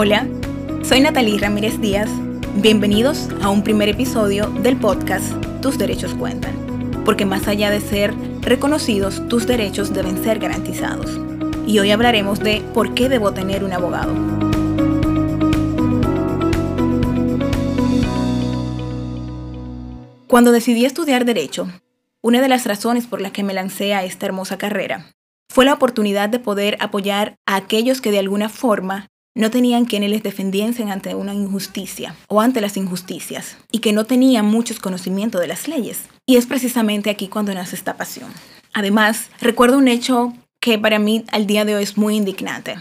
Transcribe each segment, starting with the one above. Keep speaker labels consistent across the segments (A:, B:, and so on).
A: Hola, soy Natalie Ramírez Díaz. Bienvenidos a un primer episodio del podcast Tus derechos cuentan, porque más allá de ser reconocidos, tus derechos deben ser garantizados. Y hoy hablaremos de por qué debo tener un abogado. Cuando decidí estudiar derecho, una de las razones por las que me lancé a esta hermosa carrera fue la oportunidad de poder apoyar a aquellos que de alguna forma no tenían quienes les defendiesen ante una injusticia o ante las injusticias y que no tenían muchos conocimientos de las leyes. Y es precisamente aquí cuando nace esta pasión. Además, recuerdo un hecho que para mí al día de hoy es muy indignante.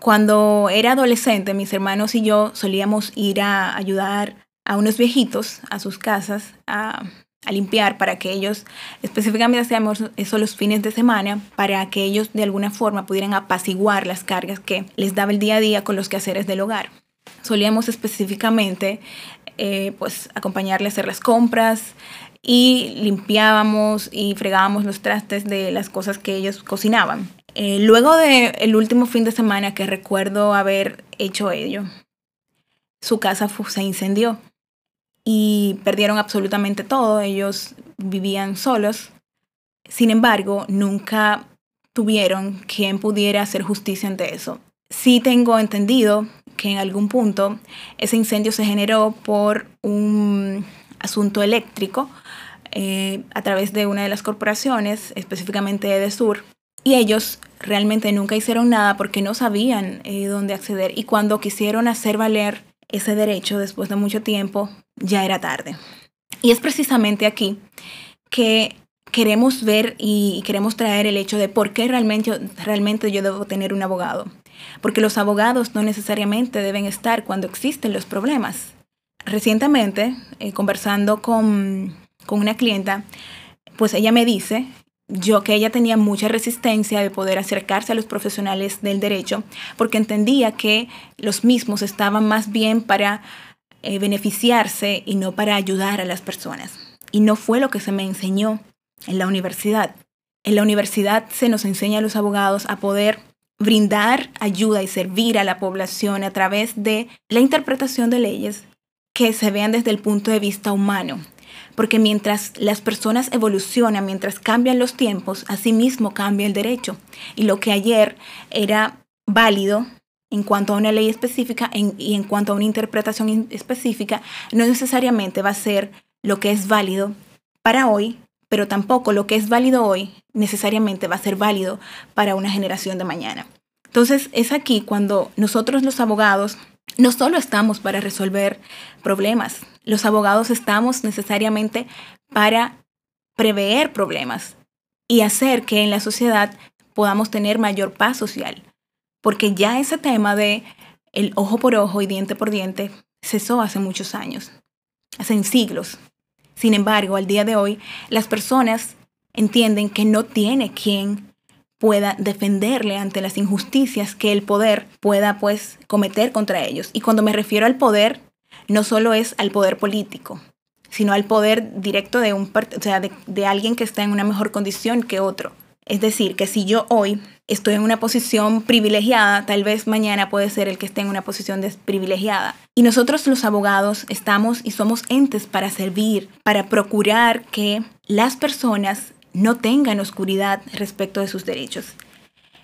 A: Cuando era adolescente, mis hermanos y yo solíamos ir a ayudar a unos viejitos a sus casas a a limpiar para que ellos, específicamente hacíamos eso los fines de semana, para que ellos de alguna forma pudieran apaciguar las cargas que les daba el día a día con los quehaceres del hogar. Solíamos específicamente eh, pues acompañarle a hacer las compras y limpiábamos y fregábamos los trastes de las cosas que ellos cocinaban. Eh, luego del el último fin de semana que recuerdo haber hecho ello, su casa se incendió y perdieron absolutamente todo. Ellos vivían solos. Sin embargo, nunca tuvieron quien pudiera hacer justicia ante eso. Sí tengo entendido que en algún punto ese incendio se generó por un asunto eléctrico eh, a través de una de las corporaciones, específicamente de Sur, y ellos realmente nunca hicieron nada porque no sabían eh, dónde acceder. Y cuando quisieron hacer valer ese derecho después de mucho tiempo, ya era tarde. Y es precisamente aquí que queremos ver y queremos traer el hecho de por qué realmente, realmente yo debo tener un abogado. Porque los abogados no necesariamente deben estar cuando existen los problemas. Recientemente, eh, conversando con, con una clienta, pues ella me dice yo que ella tenía mucha resistencia de poder acercarse a los profesionales del derecho porque entendía que los mismos estaban más bien para eh, beneficiarse y no para ayudar a las personas. Y no fue lo que se me enseñó en la universidad. En la universidad se nos enseña a los abogados a poder brindar ayuda y servir a la población a través de la interpretación de leyes que se vean desde el punto de vista humano, porque mientras las personas evolucionan, mientras cambian los tiempos, asimismo cambia el derecho. Y lo que ayer era válido en cuanto a una ley específica y en cuanto a una interpretación específica, no necesariamente va a ser lo que es válido para hoy, pero tampoco lo que es válido hoy necesariamente va a ser válido para una generación de mañana. Entonces es aquí cuando nosotros los abogados no solo estamos para resolver problemas, los abogados estamos necesariamente para prever problemas y hacer que en la sociedad podamos tener mayor paz social. Porque ya ese tema de el ojo por ojo y diente por diente cesó hace muchos años, hace siglos. Sin embargo, al día de hoy, las personas entienden que no tiene quien pueda defenderle ante las injusticias que el poder pueda pues cometer contra ellos. Y cuando me refiero al poder, no solo es al poder político, sino al poder directo de, un, o sea, de, alguien que está en una mejor condición que otro. Es decir, que si yo hoy estoy en una posición privilegiada, tal vez mañana puede ser el que esté en una posición desprivilegiada. Y nosotros los abogados estamos y somos entes para servir, para procurar que las personas no tengan oscuridad respecto de sus derechos.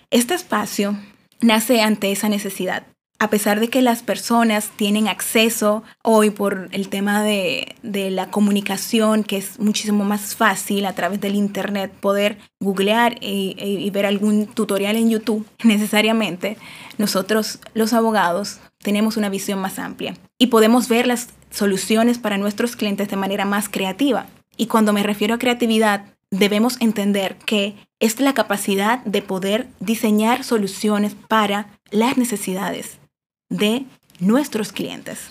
A: Este espacio nace ante esa necesidad. A pesar de que las personas tienen acceso hoy por el tema de, la comunicación, que es muchísimo más fácil a través del Internet poder googlear y, y ver algún tutorial en YouTube, necesariamente nosotros los abogados tenemos una visión más amplia y podemos ver las soluciones para nuestros clientes de manera más creativa. Y cuando me refiero a creatividad, debemos entender que es la capacidad de poder diseñar soluciones para las necesidades de nuestros clientes.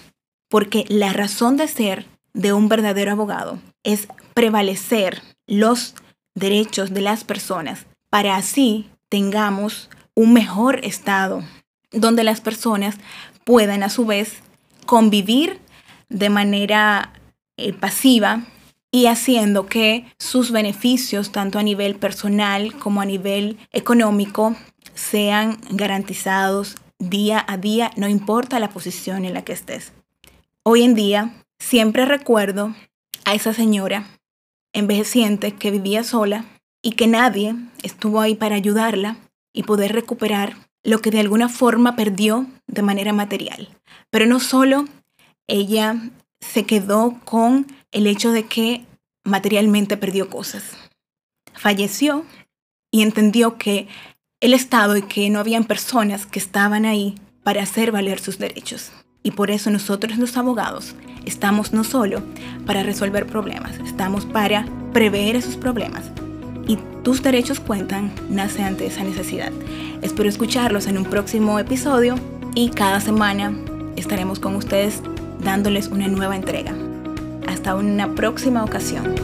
A: Porque la razón de ser de un verdadero abogado es prevalecer los derechos de las personas para así tengamos un mejor estado donde las personas puedan a su vez convivir de manera eh, pasiva y haciendo que sus beneficios, tanto a nivel personal como a nivel económico, sean garantizados día a día, no importa la posición en la que estés. Hoy en día, siempre recuerdo a esa señora envejeciente que vivía sola y que nadie estuvo ahí para ayudarla y poder recuperar lo que de alguna forma perdió de manera material. Pero no solo ella se quedó con el hecho de que materialmente perdió cosas. Falleció y entendió que el Estado y que no habían personas que estaban ahí para hacer valer sus derechos. Y por eso nosotros los abogados estamos no solo para resolver problemas, estamos para prever esos problemas. Y tus derechos cuentan nace ante esa necesidad. Espero escucharlos en un próximo episodio y cada semana estaremos con ustedes dándoles una nueva entrega. Hasta una próxima ocasión.